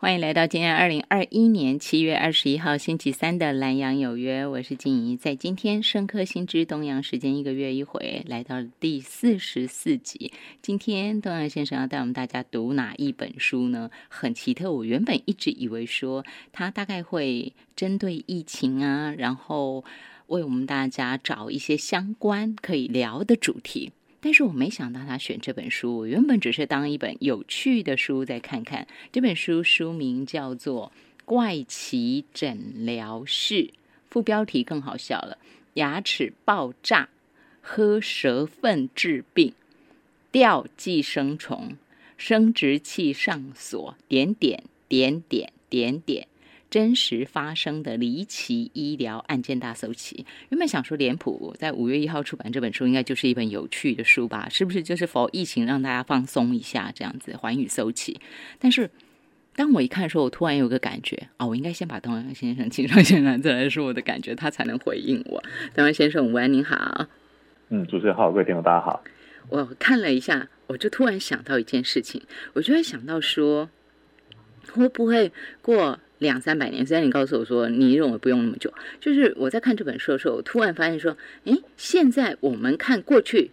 欢迎来到今天二零二一年七月二十一号星期三的蓝洋有约，我是静怡。在今天深刻新知东洋时间一个月一回，来到第四十四集。今天东阳先生要带我们大家读哪一本书呢？很奇特，我原本一直以为说他大概会针对疫情啊，然后为我们大家找一些相关可以聊的主题。但是我没想到他选这本书，我原本只是当一本有趣的书在看看。这本书书名叫做《怪奇诊疗室》，副标题更好笑了：牙齿爆炸，喝蛇粪治病，吊寄生虫，生殖器上锁，点点点点点点。真实发生的离奇医疗案件大搜集。原本想说脸谱在五月一号出版这本书，应该就是一本有趣的书吧？是不是就是否 疫情让大家放松一下这样子，环宇搜集？但是当我一看的时候，我突然有个感觉啊，我应该先把东阳先生请上先来，再来说我的感觉，他才能回应我。东阳先生，午安，您好。嗯，主持人好，各位听众大家好。我看了一下，我就突然想到一件事情，我就会想到说，会不会过？两三百年，虽然你告诉我说你认为不用那么久，就是我在看这本书的时候，我突然发现说，诶，现在我们看过去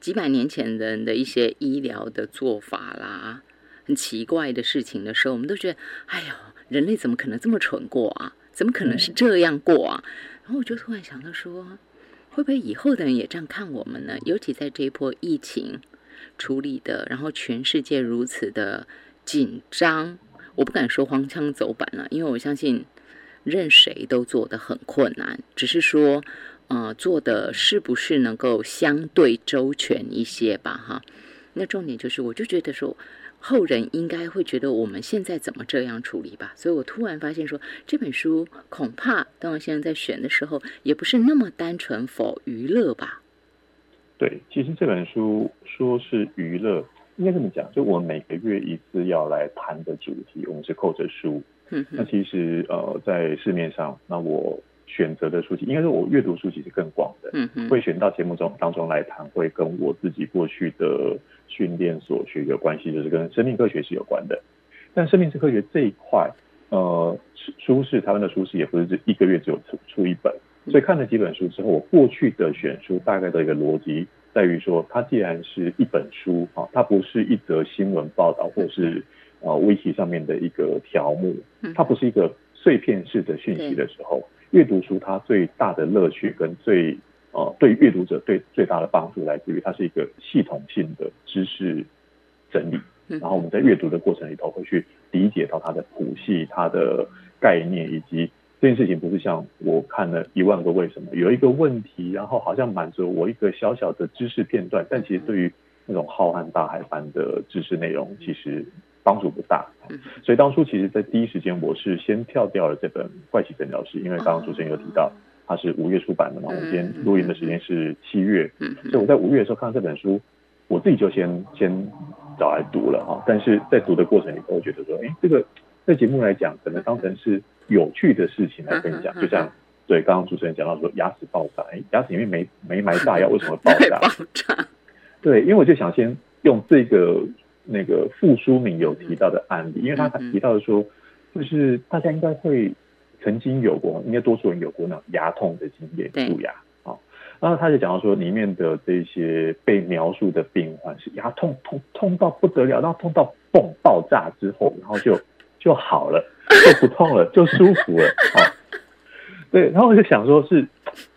几百年前人的一些医疗的做法啦，很奇怪的事情的时候，我们都觉得，哎呦，人类怎么可能这么蠢过啊？怎么可能是这样过啊？然后我就突然想到说，会不会以后的人也这样看我们呢？尤其在这一波疫情处理的，然后全世界如此的紧张。我不敢说荒腔走板了，因为我相信任谁都做的很困难，只是说，呃，做的是不是能够相对周全一些吧？哈，那重点就是，我就觉得说，后人应该会觉得我们现在怎么这样处理吧？所以我突然发现说，这本书恐怕当我现在在选的时候，也不是那么单纯否娱乐吧？对，其实这本书说是娱乐。应该这么讲，就我们每个月一次要来谈的主题，我们是扣着书。嗯，那其实呃，在市面上，那我选择的书籍，应该是我阅读书籍是更广的。嗯嗯，会选到节目中当中来谈，会跟我自己过去的训练所学有关系，就是跟生命科学是有关的。但生命科学这一块，呃，书是台湾的书是也不是这一个月只有出出一本，所以看了几本书之后，我过去的选书大概的一个逻辑。在于说，它既然是一本书啊，它不是一则新闻报道，或是呃微信上面的一个条目，它不是一个碎片式的讯息的时候，阅读书它最大的乐趣跟最呃对阅读者最最大的帮助来自于它是一个系统性的知识整理，然后我们在阅读的过程里头会去理解到它的谱系、它的概念以及。这件事情不是像我看了一万个为什么，有一个问题，然后好像满足我一个小小的知识片段，但其实对于那种浩瀚大海般的知识内容，其实帮助不大。所以当初其实，在第一时间，我是先跳掉了这本《怪奇诊疗室》，因为刚刚主持人有提到它是五月出版的嘛，我们今天录音的时间是七月，所以我在五月的时候看到这本书，我自己就先先找来读了哈。但是在读的过程里，我觉得说，哎，这个在节目来讲，可能当成是。有趣的事情来分享，就像对刚刚主持人讲到说牙齿爆炸，哎，牙齿里面没没埋炸药，为什么爆炸？爆炸。对，因为我就想先用这个那个傅书敏有提到的案例，因为他提到的说，就是大家应该会曾经有过，应该多数人有过那种牙痛的经验，蛀牙啊。然后他就讲到说，里面的这些被描述的病患是牙痛痛痛到不得了，然后痛到嘣爆炸之后，然后就就好了。就不痛了，就舒服了啊！对，然后我就想说，是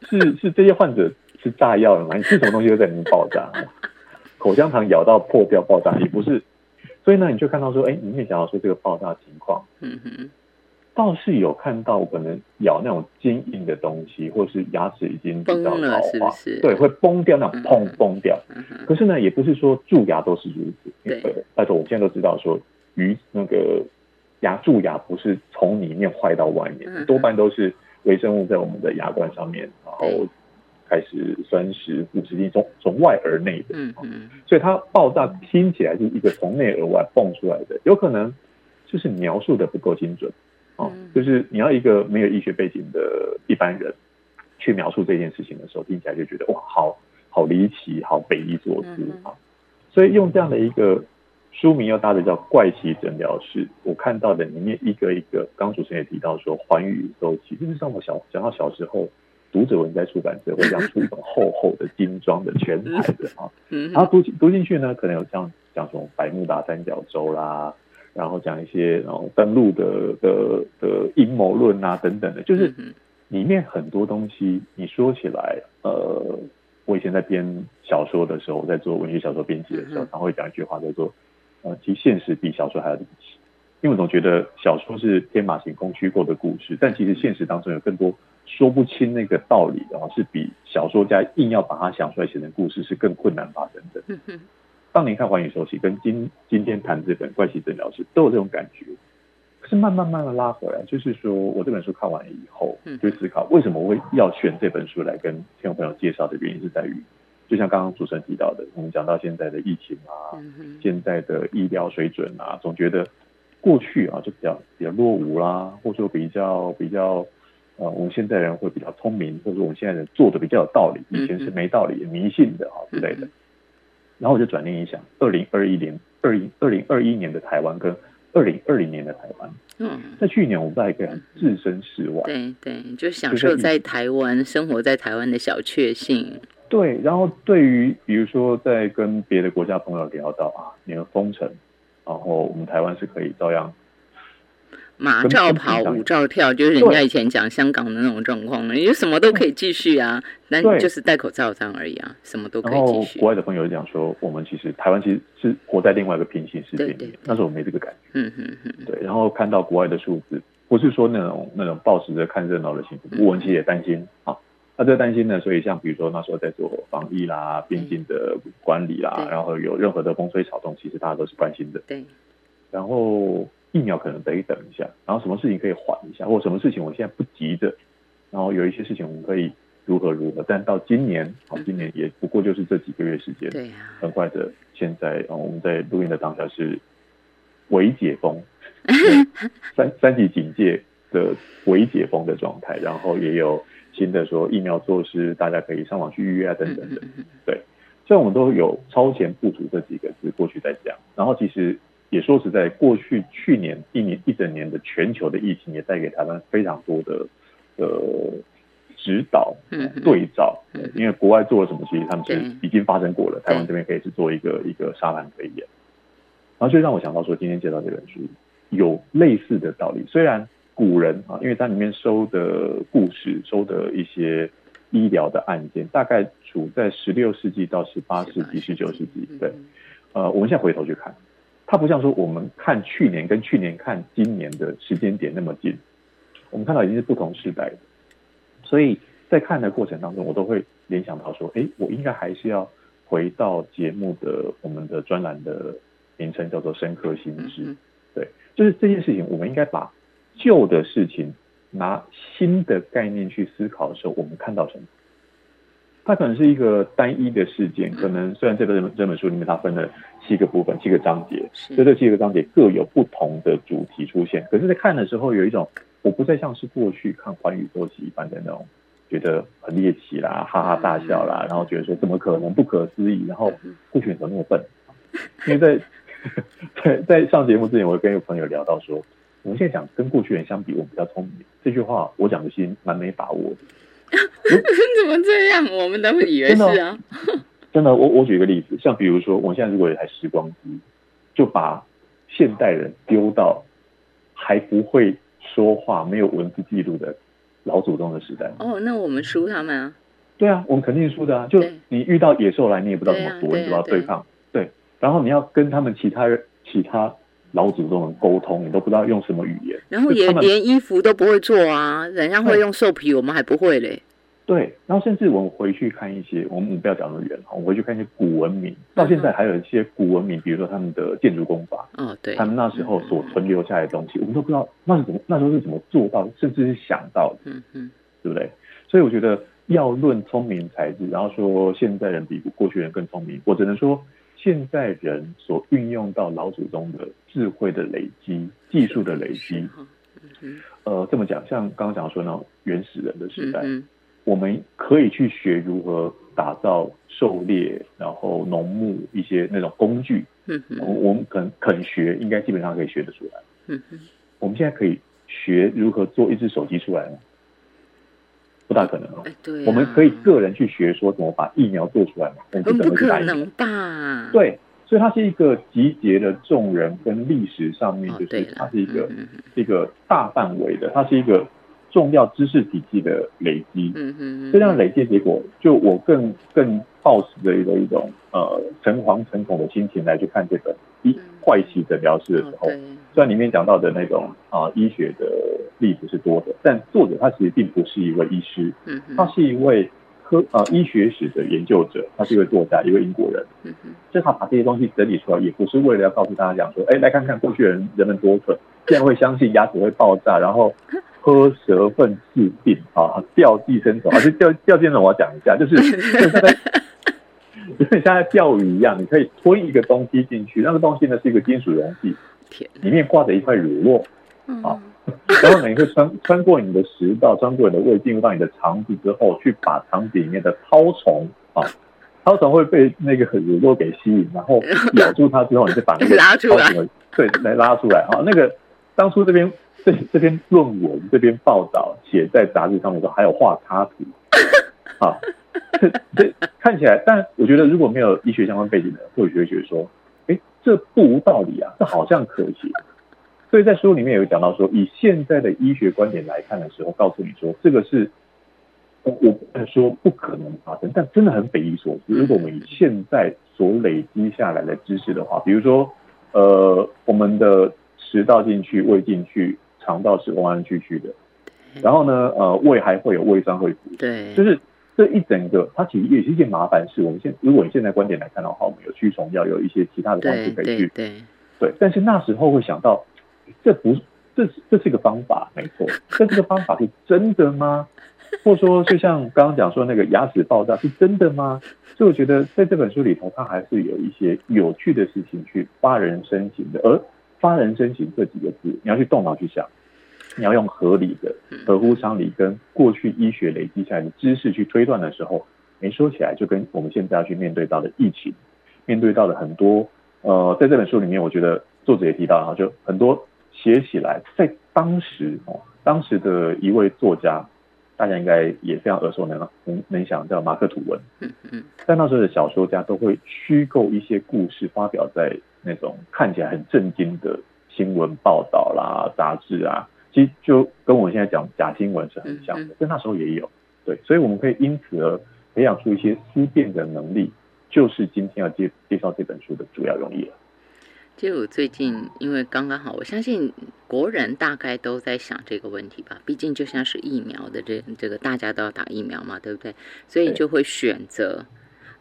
是是这些患者吃炸药了吗？你吃什么东西会在里面爆炸？口香糖咬到破掉爆炸，也不是。所以呢，你就看到说，哎，里面讲到说这个爆炸情况，嗯哼，倒是有看到可能咬那种坚硬的东西，或是牙齿已经比较老化，对，会崩掉那种砰崩掉。可是呢，也不是说蛀牙都是如此。对，但是我们现在都知道说，鱼那个。牙蛀牙不是从里面坏到外面，多半都是微生物在我们的牙冠上面，然后开始酸蚀腐蚀性从从外而内的。嗯嗯，所以它爆炸听起来是一个从内而外蹦出来的，有可能就是描述的不够精准。哦，就是你要一个没有医学背景的一般人去描述这件事情的时候，听起来就觉得哇，好好离奇，好匪夷所思啊！所以用这样的一个。书名又搭的叫怪奇诊疗室，我看到的里面一个一个，刚主持人也提到说环宇周期，就是像我小讲到小时候。读者文在出版社会这样出一本厚厚的精装的全彩的啊，然后读读进去呢，可能有像讲什么百慕大三角洲啦，然后讲一些然后登陆的的的阴谋论啊等等的，就是里面很多东西你说起来，呃，我以前在编小说的时候，在做文学小说编辑的时候，常会讲一句话叫做，呃，其实现实比小说还要离奇，因为我总觉得小说是天马行空虚构的故事，但其实现实当中有更多。说不清那个道理的话，是比小说家硬要把它想出来写成故事是更困难发生的。当年看《寰宇收起》跟今今天谈这本《怪奇诊疗室》都有这种感觉，可是慢慢慢慢拉回来，就是说我这本书看完以后，就思考为什么我会要选这本书来跟听众朋友介绍的原因是在于，就像刚刚主持人提到的，我们讲到现在的疫情啊，现在的医疗水准啊，总觉得过去啊就比较比较落伍啦，或者说比较比较。呃，我们现在人会比较聪明，或者说我们现在人做的比较有道理，以前是没道理、迷信的啊之类的。然后我就转念一想，二零二一年、二零二零二一年的台湾跟二零二零年的台湾，嗯，在去年我们在一个置身事外，对对，就享受在台湾生活在台湾的小确幸。对，然后对于比如说在跟别的国家朋友聊到啊，你们封城，然后我们台湾是可以照样。马照跑，舞照跳，就是人家以前讲香港的那种状况了。你就什么都可以继续啊，那就是戴口罩这样而已啊，什么都可以继续。国外的朋友讲说，我们其实台湾其实是活在另外一个平行世界里面，那时候我没这个感觉。嗯嗯嗯。对，然后看到国外的数字，不是说那种那种抱持着看热闹的心情，我们其实也担心啊。那这担心呢，所以像比如说那时候在做防疫啦、边境的管理啦，然后有任何的风吹草动，其实大家都是关心的。对，然后。疫苗可能得等一下，然后什么事情可以缓一下，或什么事情我现在不急着，然后有一些事情我们可以如何如何，但到今年，好，今年也不过就是这几个月时间，对很快的，现在啊，我们在录音的当下是微解封，三三级警戒的微解封的状态，然后也有新的说疫苗措施，大家可以上网去预约啊，等等的，对，所以我们都有超前部署这几个字过去在讲，然后其实。也说实在，过去去年一年一整年的全球的疫情，也带给台湾非常多的呃指导、对照。因为国外做了什么，其实他们是已经发生过了。台湾这边可以是做一个一个沙盘推演。然后就让我想到说，今天介绍这本书有类似的道理。虽然古人啊，因为它里面收的故事、收的一些医疗的案件，大概处在十六世纪到十八世纪、十九世纪。对，呃，我们现在回头去看。它不像说我们看去年跟去年看今年的时间点那么近，我们看到已经是不同时代的，所以在看的过程当中，我都会联想到说，哎，我应该还是要回到节目的我们的专栏的名称叫做“深刻心智”，对，就是这件事情，我们应该把旧的事情拿新的概念去思考的时候，我们看到什么？它可能是一个单一的事件，可能虽然这本这本书里面它分了七个部分、七个章节，所以这七个章节各有不同的主题出现。可是，在看的时候，有一种我不再像是过去看《寰宇多奇》一般的那种，觉得很猎奇啦、哈哈大笑啦，然后觉得说怎么可能不可思议，然后过去怎么那么笨？因为在 在在上节目之前，我跟一个朋友聊到说，我们现在讲跟过去人相比，我们比较聪明。这句话我讲的其实蛮没把握的。怎么这样？我们都以为是啊。真的，我我举一个例子，像比如说，我现在如果有台时光机，就把现代人丢到还不会说话、没有文字记录的老祖宗的时代。哦，那我们输他们啊？对啊，我们肯定输的啊！就你遇到野兽来，你也不知道怎么躲，你知道对抗。对，然后你要跟他们其他人、其他老祖宗的沟通，你都不知道用什么语言。然后也连衣服都不会做啊，人家会用兽皮，我们还不会嘞。对，然后甚至我们回去看一些，我们不要讲那么远哈，我们回去看一些古文明，到现在还有一些古文明，比如说他们的建筑工法，嗯，对，他们那时候所存留下来的东西，我们都不知道那是怎么，那时候是怎么做到，甚至是想到的，嗯嗯，对不对？所以我觉得要论聪明才智，然后说现在人比过去人更聪明，我只能说现在人所运用到老祖宗的智慧的累积、技术的累积，呃，这么讲，像刚刚讲说那种原始人的时代。我们可以去学如何打造狩猎，然后农牧一些那种工具，嗯我们肯肯学，应该基本上可以学得出来。嗯我们现在可以学如何做一只手机出来吗？不大可能哦。对，我们可以个人去学说怎么把疫苗做出来嘛？我们不可能吧？对，所以它是一个集结的众人跟历史上面，就是它是一个一个大范围的，它是一个重要知识体系的累积。嗯嗯这样累积结果，就我更更抱持的一个一种呃诚惶诚恐的心情来去看这本一坏习诊疗室的时候。虽然里面讲到的那种啊医学的例子是多的，但作者他其实并不是一位医师，嗯，他是一位科呃医学史的研究者，他是一位作家，一位英国人，嗯哼，所以他把这些东西整理出来，也不是为了要告诉大家讲说，哎，来看看过去人人们多蠢，竟然会相信牙齿会爆炸，然后喝蛇粪治病啊，掉寄生虫，而且掉掉寄生虫我要讲一下，就是 就像在 就像在钓鱼一样，你可以推一个东西进去，那个东西呢是一个金属容器。里面挂着一块乳酪，啊，然后呢，你会穿穿过你的食道，穿过你的胃，进入到你的肠子之后，去把肠子里面的绦虫啊，绦虫会被那个乳酪给吸引，然后 咬住它之后，你就把那个拉出来，对，来拉出来啊。那个当初这边这这篇论文这边报道写在杂志上面的时候，还有画插图，啊，这看起来，但我觉得如果没有医学相关背景的，或许会觉得说。这不无道理啊，这好像可行。所以在书里面有讲到说，以现在的医学观点来看的时候，告诉你说这个是我不能说不可能发生，但真的很匪夷所思。如果我们以现在所累积下来的知识的话，比如说呃，我们的食道进去、胃进去、肠道是弯弯曲曲的，然后呢，呃，胃还会有胃酸会腐，对，就是。这一整个，它其实也是一件麻烦事。我们现如果你现在观点来看的话，我们有驱虫药，有一些其他的方式可以去对对。但是那时候会想到，这不这这是一个方法，没错。但这个方法是真的吗？或者说，就像刚刚讲说那个牙齿爆炸是真的吗？所以我觉得在这本书里头，它还是有一些有趣的事情去发人深省的。而发人深省这几个字，你要去动脑去想。你要用合理的、合乎常理跟过去医学累积下来的知识去推断的时候，没说起来就跟我们现在要去面对到的疫情，面对到的很多呃，在这本书里面，我觉得作者也提到了，就很多写起来在当时哦，当时的一位作家，大家应该也非常耳熟能能能想叫马克吐温，嗯嗯，在那时候的小说家都会虚构一些故事，发表在那种看起来很震惊的新闻报道啦、杂志啊。其实就跟我现在讲假新闻是很像的，在那时候也有，对，所以我们可以因此而培养出一些思辨的能力，就是今天要介介绍这本书的主要用意了。就我最近，因为刚刚好，我相信国人大概都在想这个问题吧，毕竟就像是疫苗的这这个大家都要打疫苗嘛，对不对？所以就会选择。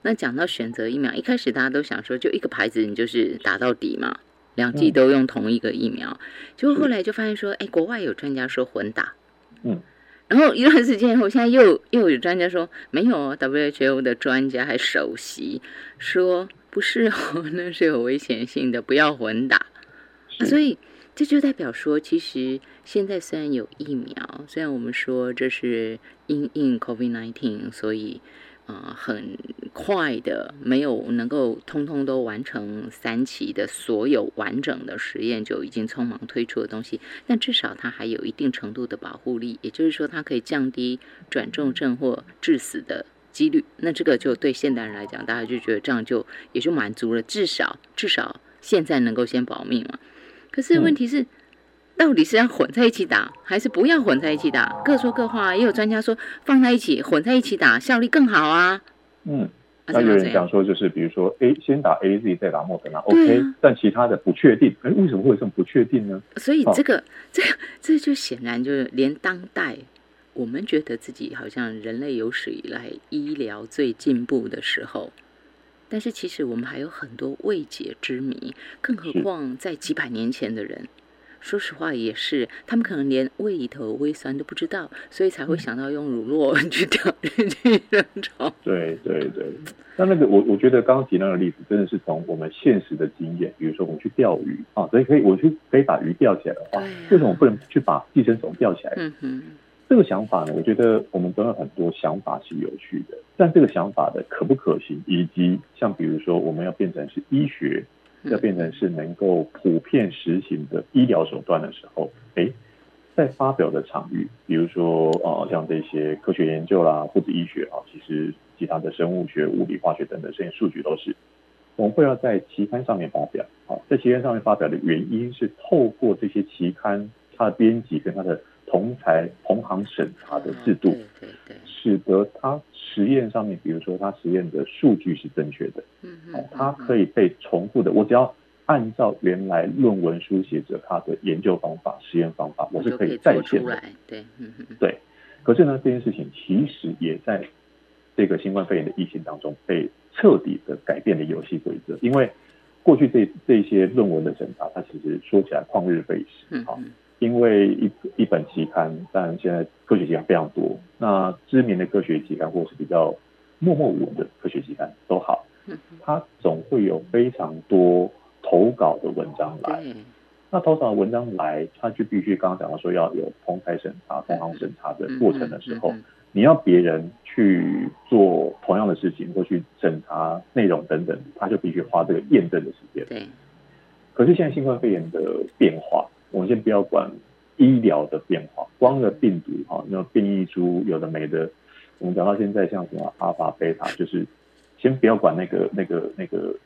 那讲到选择疫苗，一开始大家都想说，就一个牌子，你就是打到底嘛。两剂都用同一个疫苗，结果后来就发现说，哎，国外有专家说混打，嗯，然后一段时间以后，现在又又有专家说没有，WHO 的专家还首席说不是哦，那是有危险性的，不要混打。所以这就代表说，其实现在虽然有疫苗，虽然我们说这是因应 COVID-19，所以。啊，很快的，没有能够通通都完成三期的所有完整的实验，就已经匆忙推出的东西。但至少它还有一定程度的保护力，也就是说，它可以降低转重症或致死的几率。那这个就对现代人来讲，大家就觉得这样就也就满足了，至少至少现在能够先保命嘛。可是问题是。到底是要混在一起打，还是不要混在一起打？各说各话。也有专家说放在一起，混在一起打效率更好啊。嗯，那有人讲说，就是比如说，A 先打 A Z 再打莫德纳，OK，但其他的不确定。哎，为什么会有这么不确定呢？所以这个，这个，这就显然就是连当代我们觉得自己好像人类有史以来医疗最进步的时候，但是其实我们还有很多未解之谜，更何况在几百年前的人。说实话也是，他们可能连胃里头胃酸都不知道，所以才会想到用乳酪 去钓去人潮。对对对，那那个我我觉得刚刚提那个例子，真的是从我们现实的经验，比如说我们去钓鱼啊，所以可以我去可以把鱼钓起来的话，为什么不能去把寄生虫钓起来？嗯哼，这个想法呢，我觉得我们都有很多想法是有趣的，但这个想法的可不可行，以及像比如说我们要变成是医学。要变成是能够普遍实行的医疗手段的时候，哎，在发表的场域，比如说呃，像这些科学研究啦，或者医学啊，其实其他的生物学、物理、化学等等这些数据都是，我们会要在期刊上面发表。好，在期刊上面发表的原因是透过这些期刊它的编辑跟它的同才同行审查的制度，对对，使得它实验上面，比如说它实验的数据是正确的，嗯嗯，它可以被重复的，我只要按照原来论文书写者他的研究方法、实验方法，我是可以再现的，对，对。可是呢，这件事情其实也在这个新冠肺炎的疫情当中被彻底的改变了游戏规则，因为过去这这些论文的审查，它其实说起来旷日费时，啊。因为一一本期刊，但现在科学期刊非常多。那知名的科学期刊，或是比较默默无闻的科学期刊都好，它总会有非常多投稿的文章来。那投稿的文章来，它就必须刚刚讲到说要有同台审查、同行审查的过程的时候，你要别人去做同样的事情，或去审查内容等等，他就必须花这个验证的时间。对。可是现在新冠肺炎的变化。我们先不要管医疗的变化，光的病毒哈，那变异株有的没的，我们讲到现在像什么阿尔法、贝塔，就是先不要管那个、那个、那个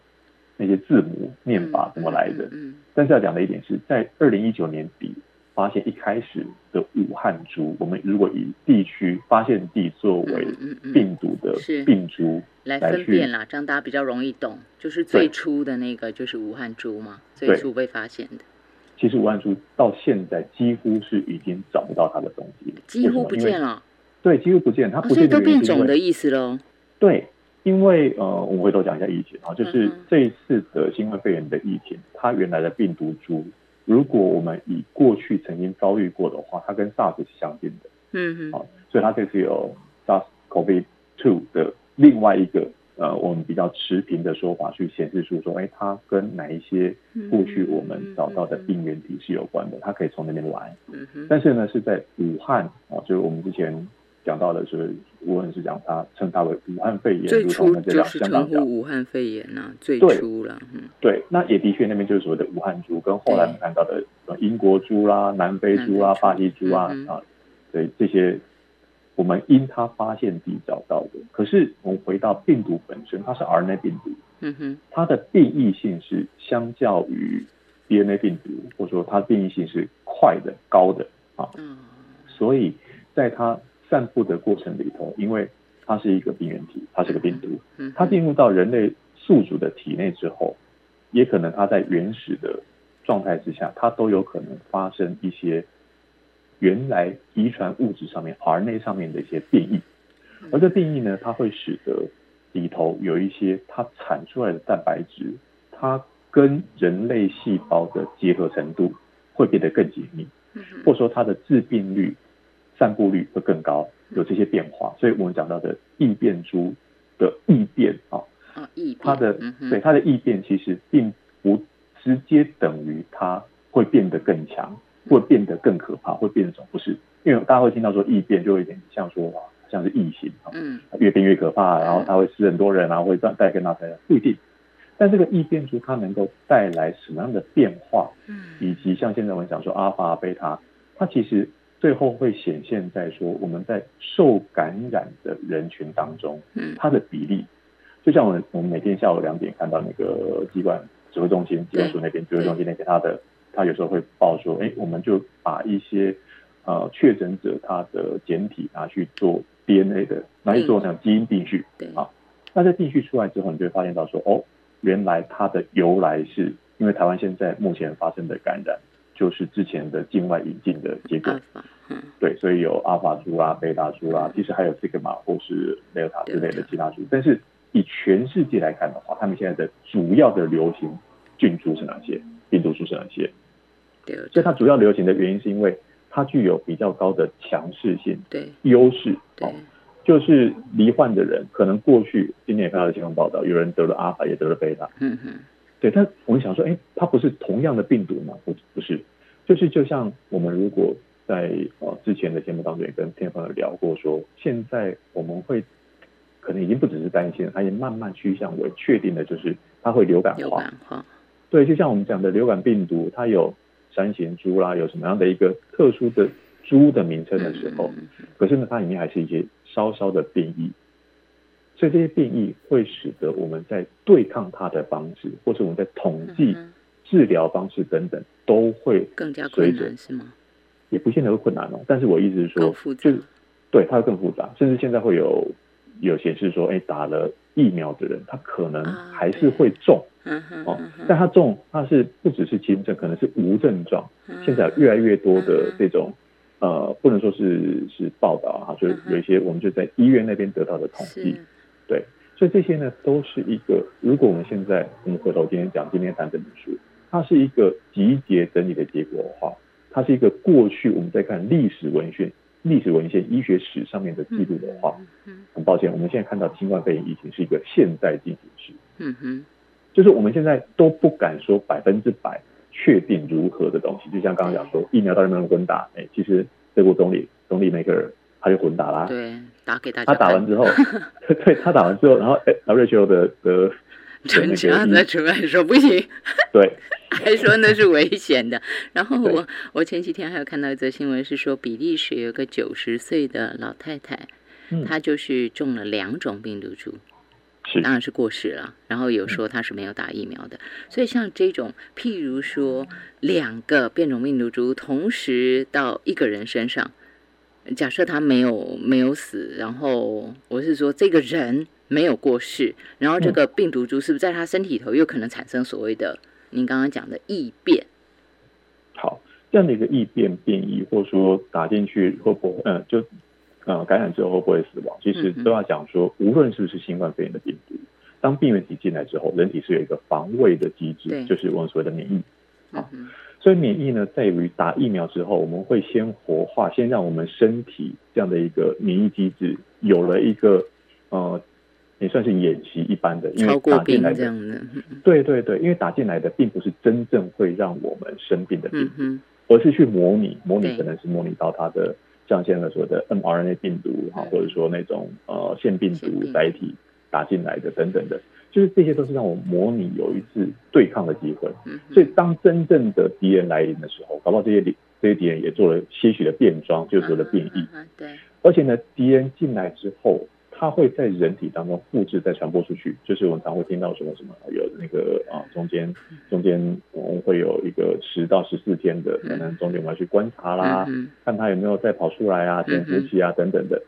那些字母念法怎么来的。嗯。但是要讲的一点是在二零一九年底发现一开始的武汉株，我们如果以地区发现地作为病毒的病株来分辨啦，这样大家比较容易懂。就是最初的那个就是武汉株嘛，最初被发现的。其实武汉株到现在几乎是已经找不到它的踪迹，几乎不见了。对，几乎不见，它不见都变种的意思喽。对，因为呃，我们回头讲一下疫情啊，就是这一次的新冠肺炎的疫情，它原来的病毒株，如果我们以过去曾经遭遇过的话，它跟 SARS 是相近的。嗯嗯，啊。所以它这次有 SARS-CoV-2 的另外一个。呃，我们比较持平的说法去显示出说，哎，它跟哪一些过去我们找到的病原体是有关的，它可以从那边来。嗯但是呢，是在武汉啊，就是我们之前讲到的是，无论是讲他称它为武汉肺炎，最初就是称呼武汉肺炎呐，最初了。嗯，对，那也的确那边就是所谓的武汉猪，跟后来我们看到的英国猪啦、南非猪啦、巴西猪啊啊，对这些。我们因它发现地找到的，可是我们回到病毒本身，它是 RNA 病毒，嗯哼，它的变异性是相较于 DNA 病毒，或者说它变异性是快的、高的啊，嗯，所以在它散布的过程里头，因为它是一个病原体，它是个病毒，嗯，它进入到人类宿主的体内之后，也可能它在原始的状态之下，它都有可能发生一些。原来遗传物质上面 RNA 上面的一些变异，而这变异呢，它会使得里头有一些它产出来的蛋白质，它跟人类细胞的结合程度会变得更紧密，或者说它的致病率、散布率会更高，有这些变化。所以我们讲到的异变株的异变啊，它的对它的异变其实并不直接等于它会变得更强。会变得更可怕，会变种不是，因为大家会听到说异变，就会有点像说啊，像是异形啊，嗯，越变越可怕，然后它会死很多人，然后会带带跟那谁不一定，但这个异变株它能够带来什么样的变化，嗯，以及像现在我们讲说阿尔法、贝塔，它其实最后会显现在说我们在受感染的人群当中，嗯，它的比例，就像我们我们每天下午两点看到那个机关指挥中心、机关署那边指挥中心那边它的。他有时候会报说，哎，我们就把一些呃确诊者他的简体拿去做 DNA 的，拿去做那种基因定序，对啊。那在定序出来之后，你就会发现到说，哦，原来它的由来是因为台湾现在目前发生的感染，就是之前的境外引进的结果，嗯，对，所以有阿尔法株啊、贝塔株啊，其实还有这个嘛，或是德尔塔之类的其他株。但是以全世界来看的话，他们现在的主要的流行菌株是哪些？病毒株是哪些？对所以它主要流行的原因是因为它具有比较高的强势性、对。优势，哦，就是罹患的人可能过去今年也看到新闻报道，有人得了阿尔法，也得了贝塔，嗯哼，对，但我们想说，哎，它不是同样的病毒吗？不，不是，就是就像我们如果在呃之前的节目当中也跟天朋友聊过，说现在我们会可能已经不只是担心，它也慢慢趋向为确定的，就是它会流感化。对，就像我们讲的流感病毒，它有三型猪啦，有什么样的一个特殊的猪的名称的时候，可是呢，它里面还是一些稍稍的变异，所以这些变异会使得我们在对抗它的方式，或者我们在统计治疗方式等等，都会更加困难，是吗？也不见得会困难哦。但是我意思是说，就对它会更复杂，甚至现在会有有显示说，哎，打了疫苗的人，他可能还是会中。哦，但他中，他是不只是轻症，可能是无症状。现在越来越多的这种，呃，不能说是是报道哈，就是有一些我们就在医院那边得到的统计，对，所以这些呢都是一个，如果我们现在我们回头今天讲今天谈这本书，它是一个集结整理的结果的话，它是一个过去我们在看历史文献、历史文献、医学史上面的记录的话，很抱歉，我们现在看到新冠肺炎疫情是一个现在进行时，嗯哼。就是我们现在都不敢说百分之百确定如何的东西，就像刚刚讲说疫苗到底能不能混打，哎，其实德国总理总理梅克尔他就混打啦，对，打给大家。他打完之后，对他打完之后，然后哎，瑞秋的的 陈强在出来说不行，对，还说那是危险的。然后我我前几天还有看到一则新闻，是说比利时有个九十岁的老太太，她就是中了两种病毒株。当然是过世了，然后有说他是没有打疫苗的，所以像这种，譬如说两个变种病毒株同时到一个人身上，假设他没有没有死，然后我是说这个人没有过世，然后这个病毒株是不是在他身体头又可能产生所谓的您刚刚讲的异变？好，这样的一个异变变异，或者说打进去会不会嗯就。呃，感染之后会不会死亡？其实都要讲说，无论是不是新冠肺炎的病毒，当病原体进来之后，人体是有一个防卫的机制，就是我们所谓的免疫。啊，所以免疫呢，在于打疫苗之后，我们会先活化，先让我们身体这样的一个免疫机制有了一个呃，也算是演习一般的，因为打进来的，对对对，因为打进来的并不是真正会让我们生病的病毒，而是去模拟，模拟可能是模拟到它的。像现在说的 mRNA 病毒哈，或者说那种呃腺病毒载体打进来的等等的，就是这些都是让我模拟有一次对抗的机会。所以当真正的敌人来临的时候，搞不好这些这些敌人也做了些许的变装，就是说的变异。对，而且呢，敌人进来之后。它会在人体当中复制再传播出去，就是我们常会听到什么什么有那个啊中间中间我们会有一个十到十四天的，可能中间我们要去观察啦，看它有没有再跑出来啊，潜伏期啊等等的。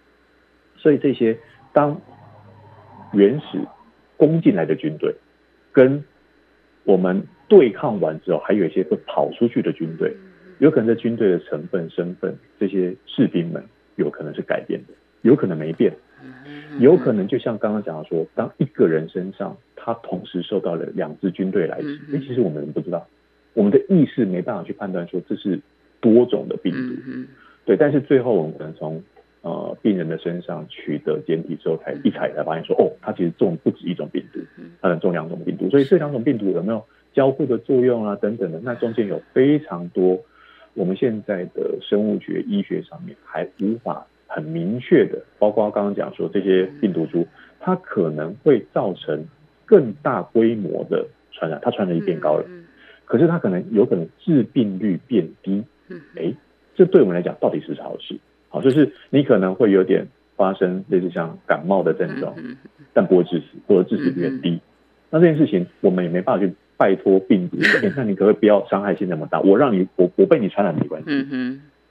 所以这些当原始攻进来的军队跟我们对抗完之后，还有一些会跑出去的军队，有可能在军队的成分身份，这些士兵们有可能是改变的，有可能没变。有可能就像刚刚讲的说，当一个人身上他同时受到了两支军队来袭，其实我们不知道，我们的意识没办法去判断说这是多种的病毒，对。但是最后我们可能从呃病人的身上取得检体之后，才一采才发现说，哦，他其实中不止一种病毒，他能中两种病毒，所以这两种病毒有没有交互的作用啊等等的，那中间有非常多我们现在的生物学医学上面还无法。很明确的，包括刚刚讲说这些病毒株，它可能会造成更大规模的传染，它传染力变高了，可是它可能有可能致病率变低。哎，这对我们来讲到底是好事？好，就是你可能会有点发生类似像感冒的症状，但不会致死，或者致死率很低。那这件事情我们也没办法去拜托病毒，那你可不可以不要伤害性那么大？我让你，我我被你传染没关系。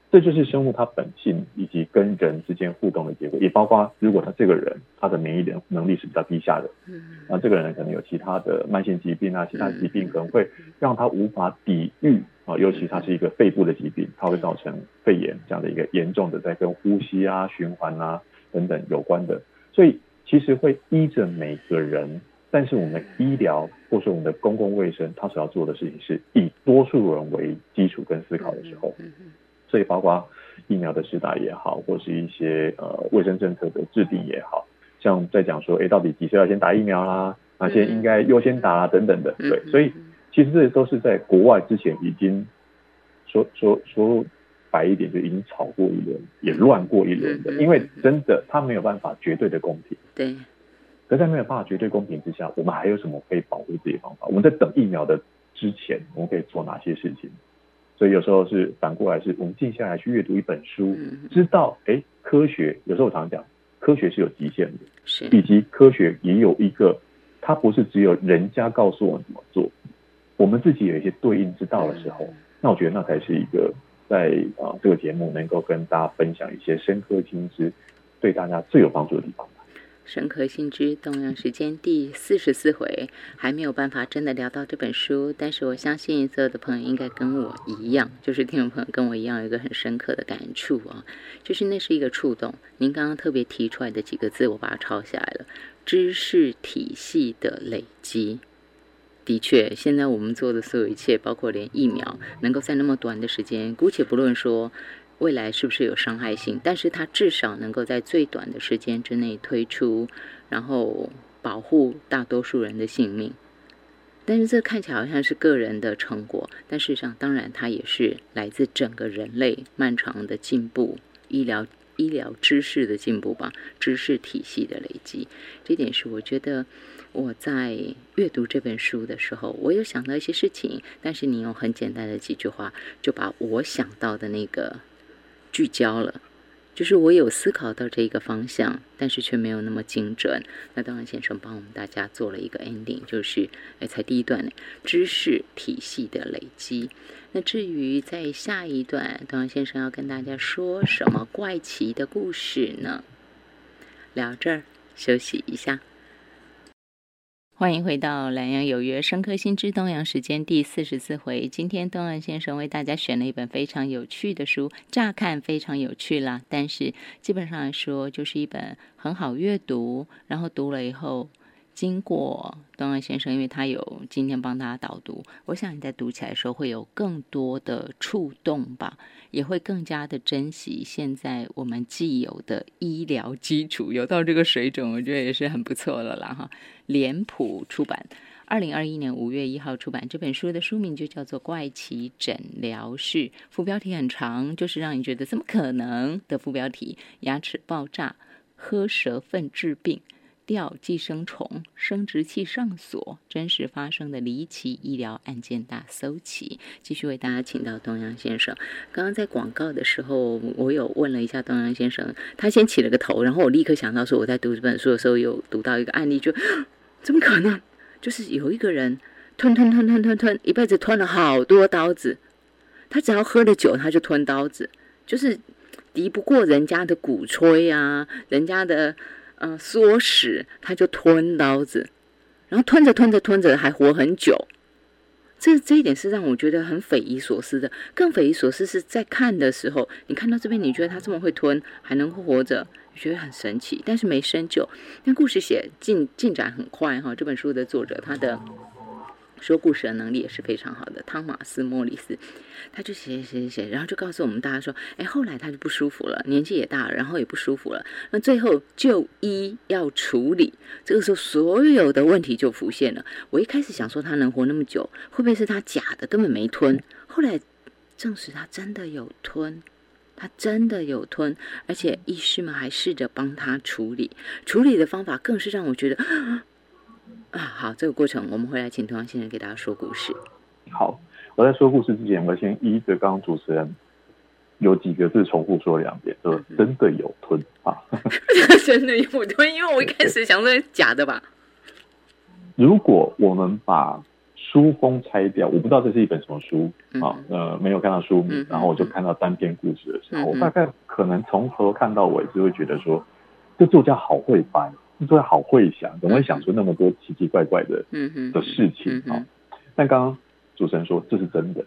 这就是生物它本性以及跟人之间互动的结果，也包括如果他这个人他的免疫能能力是比较低下的，嗯，那这个人可能有其他的慢性疾病啊，其他疾病可能会让他无法抵御啊，尤其他是一个肺部的疾病，它会造成肺炎这样的一个严重的，在跟呼吸啊、循环啊等等有关的，所以其实会依着每个人，但是我们医疗或是我们的公共卫生，他所要做的事情是以多数人为基础跟思考的时候。所以，包括疫苗的施打也好，或是一些呃卫生政策的制定也好，像在讲说，哎，到底几岁要先打疫苗啦？哪些应该优先打啊？等等的，对。所以，其实这些都是在国外之前已经说说说白一点，就已经吵过一轮，也乱过一轮的。因为真的，他没有办法绝对的公平。对。可在没有办法绝对公平之下，我们还有什么可以保护自己的方法？我们在等疫苗的。之前，我们可以做哪些事情？所以有时候是反过来，是我们静下来去阅读一本书，知道哎，科学有时候我常讲，科学是有极限的，是。以及科学也有一个，它不是只有人家告诉我们怎么做，我们自己有一些对应之道的时候，那我觉得那才是一个在啊这个节目能够跟大家分享一些深刻新知，对大家最有帮助的地方。深刻心知动量时间第四十四回，还没有办法真的聊到这本书，但是我相信所有的朋友应该跟我一样，就是听众朋友跟我一样有一个很深刻的感触啊，就是那是一个触动。您刚刚特别提出来的几个字，我把它抄下来了：知识体系的累积。的确，现在我们做的所有一切，包括连疫苗，能够在那么短的时间，姑且不论说。未来是不是有伤害性？但是它至少能够在最短的时间之内推出，然后保护大多数人的性命。但是这看起来好像是个人的成果，但事实上，当然它也是来自整个人类漫长的进步、医疗医疗知识的进步吧，知识体系的累积。这点是我觉得我在阅读这本书的时候，我有想到一些事情，但是你用很简单的几句话就把我想到的那个。聚焦了，就是我有思考到这一个方向，但是却没有那么精准。那当然，先生帮我们大家做了一个 ending，就是哎，才第一段呢知识体系的累积。那至于在下一段，东阳先生要跟大家说什么怪奇的故事呢？聊这儿，休息一下。欢迎回到《南阳有约·生科新知东阳》时间第四十四回。今天东阳先生为大家选了一本非常有趣的书，乍看非常有趣啦，但是基本上来说就是一本很好阅读，然后读了以后。经过东安先生，因为他有今天帮大家导读，我想你在读起来的时候会有更多的触动吧，也会更加的珍惜现在我们既有的医疗基础，有到这个水准，我觉得也是很不错的啦哈。脸谱出版，二零二一年五月一号出版这本书的书名就叫做《怪奇诊疗室》，副标题很长，就是让你觉得怎么可能的副标题：牙齿爆炸，喝舌粪治病。掉寄生虫，生殖器上锁，真实发生的离奇医疗案件大搜集。继续为大家请到东阳先生。刚刚在广告的时候，我有问了一下东阳先生，他先起了个头，然后我立刻想到说，我在读这本书的时候有读到一个案例，就怎么可能？就是有一个人吞吞吞吞吞吞，一辈子吞了好多刀子，他只要喝了酒，他就吞刀子，就是敌不过人家的鼓吹啊，人家的。嗯，唆使他就吞刀子，然后吞着吞着吞着还活很久，这这一点是让我觉得很匪夷所思的。更匪夷所思是在看的时候，你看到这边，你觉得他这么会吞，还能活着，你觉得很神奇，但是没深究。但故事写进进展很快哈，这本书的作者他的。说故事的能力也是非常好的，汤马斯·莫里斯，他就写写写写，然后就告诉我们大家说，哎，后来他就不舒服了，年纪也大了，然后也不舒服了，那最后就医要处理，这个时候所有的问题就浮现了。我一开始想说他能活那么久，会不会是他假的，根本没吞？后来证实他真的有吞，他真的有吞，而且医师们还试着帮他处理，处理的方法更是让我觉得。啊，好，这个过程我们会来请同行先生给大家说故事。好，我在说故事之前，我先依着刚刚主持人有几个字重复说两遍，说真的有吞啊 真的有吞，因为我一开始想说假的吧。如果我们把书封拆掉，我不知道这是一本什么书啊，呃，没有看到书名，然后我就看到单篇故事的时候，我大概可能从头看到尾，就会觉得说，这作家好会翻。作家好会想，怎么会想出那么多奇奇怪怪的的事情啊？但刚刚主持人说这是真的，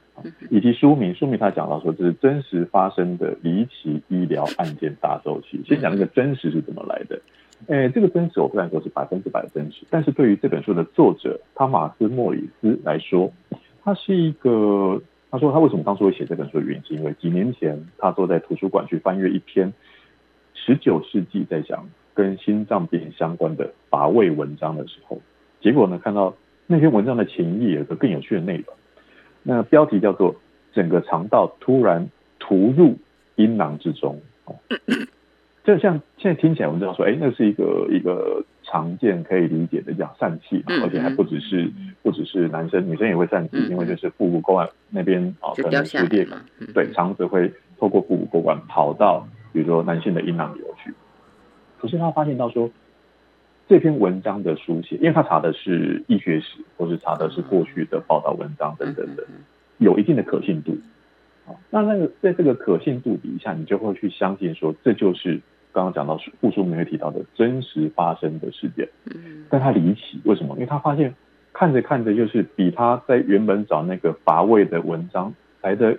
以及书名，书名他讲到说这是真实发生的离奇医疗案件大周期。先讲那个真实是怎么来的？哎，这个真实我不敢说是百分之百的真实，但是对于这本书的作者汤马斯·莫里斯来说，他是一个，他说他为什么当初会写这本书的原因，是因为几年前他坐在图书馆去翻阅一篇十九世纪在讲。跟心脏病相关的乏味文章的时候，结果呢，看到那篇文章的前页有个更有趣的内容，那标题叫做“整个肠道突然突入阴囊之中”。哦，就像现在听起来，我们知道说，哎，那是一个一个常见可以理解的讲疝气，而且还不只是不只是男生，女生也会疝气，因为就是腹部沟管那边啊，可能蝴蝶嘛，对，肠子会透过腹部沟管跑到比如说男性的阴囊里去。可是他发现到说，这篇文章的书写，因为他查的是医学史，或是查的是过去的报道文章等等的，有一定的可信度。那那个在这个可信度底下，你就会去相信说，这就是刚刚讲到复书里面提到的真实发生的事件。嗯，但他离奇，为什么？因为他发现看着看着，就是比他在原本找那个乏味的文章来的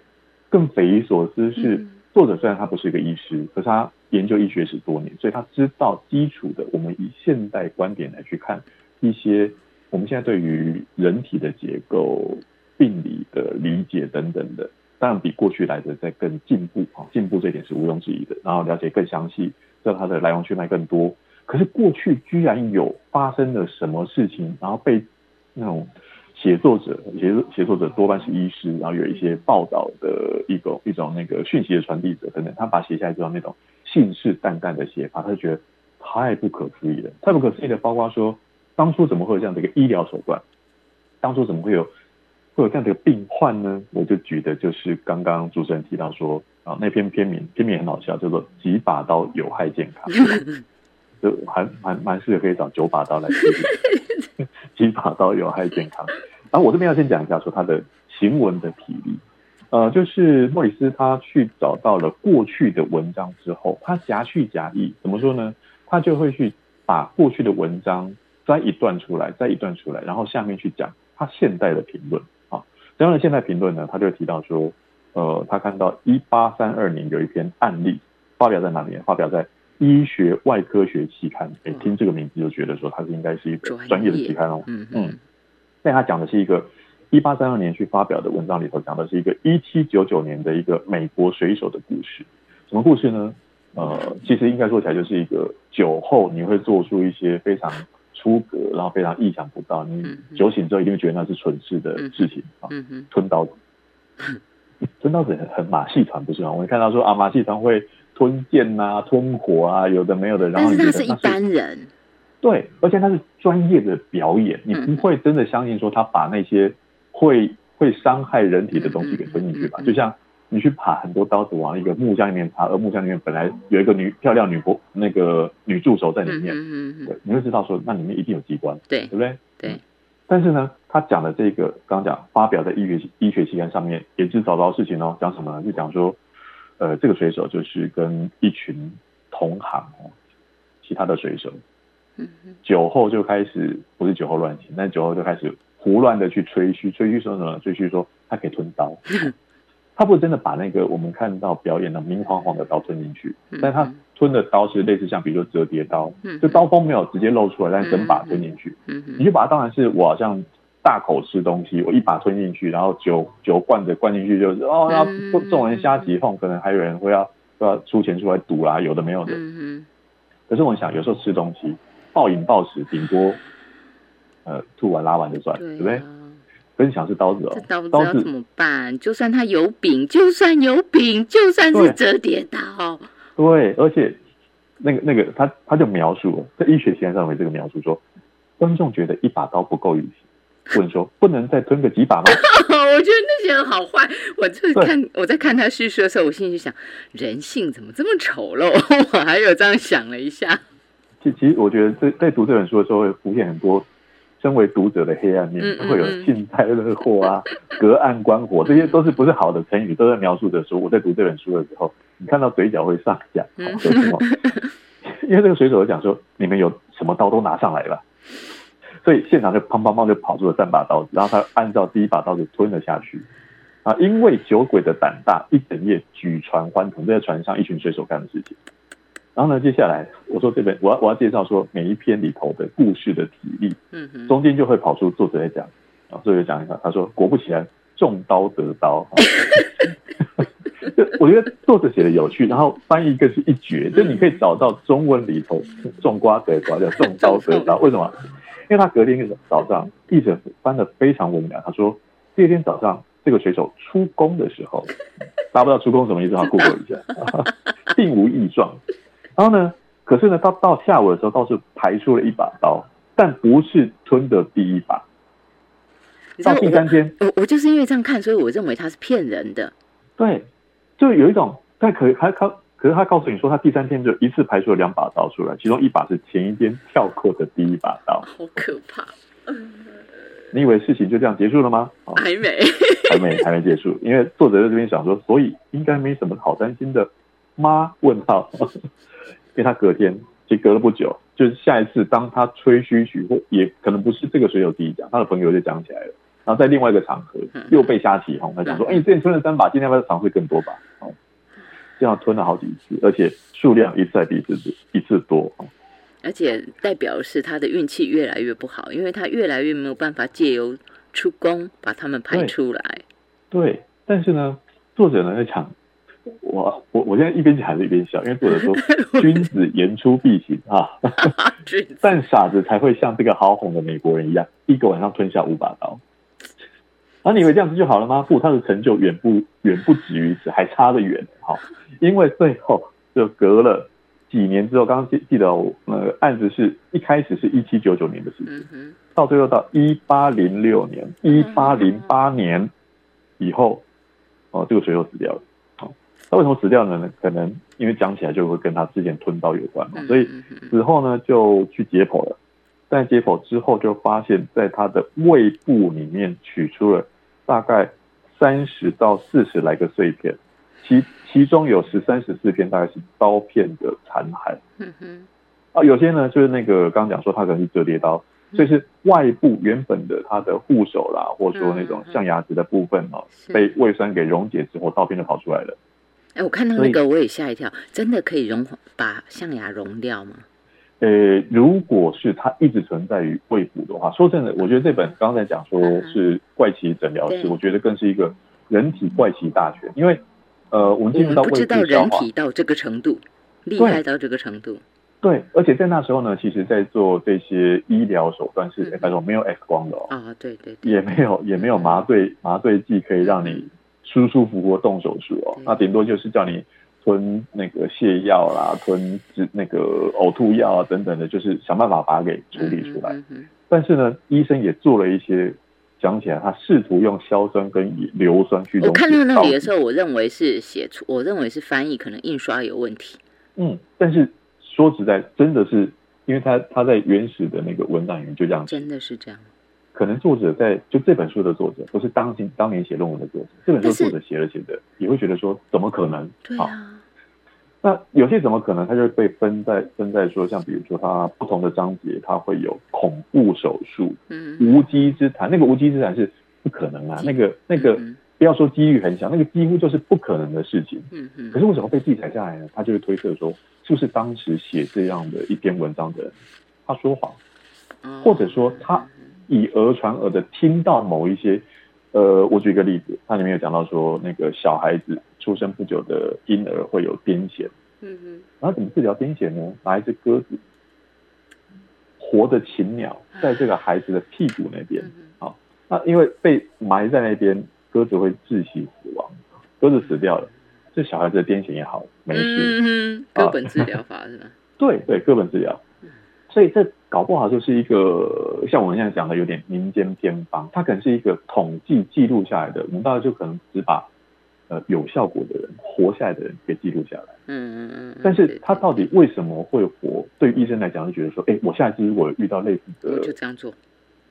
更匪夷所思。是作者虽然他不是一个医师，可是他研究医学史多年，所以他知道基础的。我们以现代观点来去看一些我们现在对于人体的结构、病理的理解等等的。当然比过去来的在更进步啊，进步这一点是毋庸置疑的。然后了解更详细，知道它的来龙去脉更多。可是过去居然有发生了什么事情，然后被那种写作者写写作者多半是医师，然后有一些报道的一种一种那个讯息的传递者等等，他把写下来之后那种信誓旦旦的写法，他就觉得太不可思议了。太不可思议的，包括说当初怎么会有这样的一个医疗手段，当初怎么会有？会有这样的病患呢？我就举的就是刚刚主持人提到说啊，那篇片名片名很好笑，叫做“几把刀有害健康”，就还蛮蛮适合可以找九把刀来治。几把刀有害健康。然后我这边要先讲一下说他的行文的体例，呃，就是莫里斯他去找到了过去的文章之后，他夹叙夹议，怎么说呢？他就会去把过去的文章摘一段出来，摘一段出来，然后下面去讲他现代的评论啊。这样的现代评论呢，他就提到说，呃，他看到一八三二年有一篇案例发表在哪里？发表在《医学外科学期刊》。哎，听这个名字就觉得说，它是应该是一个专业的期刊哦。嗯嗯。但他讲的是一个一八三二年去发表的文章里头，讲的是一个一七九九年的一个美国水手的故事。什么故事呢？呃，其实应该说起来就是一个酒后你会做出一些非常。出格，然后非常意想不到。你酒醒之后一定会觉得那是蠢事的事情啊！吞刀子，吞刀子很马戏团不是吗？我们看到说啊，马戏团会吞剑啊、吞火啊，有的没有的。然后但是那是一般人，对，而且他是专业的表演，你不会真的相信说他把那些会会伤害人体的东西给吞进去吧？就像。你去把很多刀子往一个木箱里面插，而木箱里面本来有一个女漂亮女仆那个女助手在里面，对，你会知道说那里面一定有机关，对，对不对？对。但是呢，他讲的这个刚刚讲发表在医学医学期刊上面，也是找到事情哦。讲什么呢？就讲说，呃，这个水手就是跟一群同行哦，其他的水手，酒后就开始不是酒后乱性，但酒后就开始胡乱的去吹嘘，吹嘘说什么？吹嘘说他可以吞刀。他不是真的把那个我们看到表演的明晃晃的刀吞进去，但他吞的刀是类似像比如说折叠刀，就刀锋没有直接露出来，但整把吞进去。你就把它当然是我好像大口吃东西，我一把吞进去，然后酒酒灌着灌进去就是哦，要众人瞎起哄，可能还有人会要要出钱出来赌啦，有的没有的。可是我想有时候吃东西暴饮暴食，顶多呃吐完拉完就算，对不对？分享是刀子哦，这刀子要怎么办？就算它有柄，就算有柄，就算是折叠刀。对，而且那个那个，他他就描述在医学期刊上面这个描述说，观众觉得一把刀不够语气，问说 不能再吞个几把吗？我觉得那些人好坏。我在看我在看他叙述的时候，我心里就想，人性怎么这么丑陋？我还有这样想了一下。其其实我觉得在在读这本书的时候，会浮现很多。身为读者的黑暗面，会有幸灾乐祸啊，隔岸观火，这些都是不是好的成语，都在描述着说。我在读这本书的时候，你看到嘴角会上扬，为什么？因为这个水手讲说，你们有什么刀都拿上来了，所以现场就砰砰砰就跑出了三把刀子，然后他按照第一把刀子吞了下去。啊，因为酒鬼的胆大，一整夜举船欢腾，在船上一群水手干的事情。然后呢，接下来我说这本我要我要介绍说每一篇里头的故事的体例，中间就会跑出作者在讲，啊，作者讲一下，他说果不其然，中刀得刀，就 我觉得作者写的有趣，然后翻译更是一绝，就你可以找到中文里头种瓜得瓜叫中刀得刀，为什么？因为他隔天早上译者翻的非常文雅，他说第二天早上这个水手出宫的时候，大家不知道出宫什么意思，哈，过过一下，并无异状。然后呢？可是呢，到到下午的时候倒是排出了一把刀，但不是吞的第一把。到第三天，我我就是因为这样看，所以我认为他是骗人的。对，就有一种，但可还他，可是他告诉你说，他第三天就一次排出了两把刀出来，其中一把是前一天跳过的第一把刀。好可怕！你以为事情就这样结束了吗？还没，还没，还没结束。因为作者在这边想说，所以应该没什么好担心的吗？问号。因为他隔天，其实隔了不久，就是下一次当他吹嘘许或也可能不是这个水手第一讲，他的朋友就讲起来了。然后在另外一个场合又被瞎起哄，他讲说：“哎，你之前吞了三把，今天要不要尝试更多把？”哦，这样吞了好几次，而且数量一次比一次一次多。而且代表是他的运气越来越不好，因为他越来越没有办法借由出宫把他们排出来。对，但是呢，作者呢在讲，我我我现在一边讲还是一边笑，因为作者说：“君子言出必行啊，但傻子才会像这个好哄的美国人一样，一个晚上吞下五把刀。”啊，你以为这样子就好了吗？不，他的成就远不远不止于此，还差得远。好，因为最后就隔了几年之后，刚刚记记得那个案子是一开始是一七九九年的事情，到最后到一八零六年、一八零八年以后，哦，这个水手死掉了。好，他为什么死掉了呢？可能因为讲起来就会跟他之前吞刀有关嘛。所以死后呢，就去解剖了。在解剖之后，就发现在他的胃部里面取出了大概三十到四十来个碎片，其其中有十三十四片大概是刀片的残骸。嗯哼，啊，有些呢就是那个刚刚讲说他可能是折叠刀，所以是外部原本的它的护手啦，或者说那种象牙质的部分哦，被胃酸给溶解之后，刀片就跑出来了。哎，我看到那个我也吓一跳，真的可以融把象牙融掉吗？呃，如果是它一直存在于胃部的话，说真的，我觉得这本刚才讲说是怪奇诊疗室，我觉得更是一个人体怪奇大全，因为呃，我们进入到胃部到人体到这个程度，厉害到这个程度。对，而且在那时候呢，其实在做这些医疗手段是，拜托没有 X 光的哦，啊，对对，也没有也没有麻醉麻醉剂可以让你舒舒服服动手术哦，那顶多就是叫你。吞那个泻药啦，吞那个呕吐药啊等等的，就是想办法把它给处理出来。但是呢，医生也做了一些，讲起来，他试图用硝酸跟硫酸去。我看到那里的时候，我认为是写出，我认为是翻译可能印刷有问题。嗯，但是说实在，真的是因为他他在原始的那个文档里面就这样，真的是这样。可能作者在就这本书的作者不是当今当年写论文的作者，这本书作者写了写的，也会觉得说怎么可能？对啊。那有些怎么可能？他就被分在分在说，像比如说他不同的章节，他会有恐怖手术，嗯，无稽之谈。那个无稽之谈是不可能啊，那个那个不要说几率很小，那个几乎就是不可能的事情。嗯嗯。可是为什么被记载下来呢？他就会推测说，是不是当时写这样的一篇文章的人他说谎，或者说他。以讹传讹的听到某一些，呃，我举一个例子，它里面有讲到说，那个小孩子出生不久的婴儿会有癫痫，嗯嗯，然后怎么治疗癫痫呢？拿一只鸽子，活的禽鸟，在这个孩子的屁股那边，好，那因为被埋在那边，鸽子会窒息死亡，鸽子死掉了，这小孩子的癫痫也好，没事，哥本治疗法是吧？对 对，哥本治疗。所以这搞不好就是一个像我们现在讲的有点民间偏方，它可能是一个统计记录下来的，我们大概就可能只把呃有效果的人活下来的人给记录下来。嗯嗯嗯。但是他到底为什么会活？对医生来讲就觉得说，哎，我下一次如果遇到类似的，就这样做。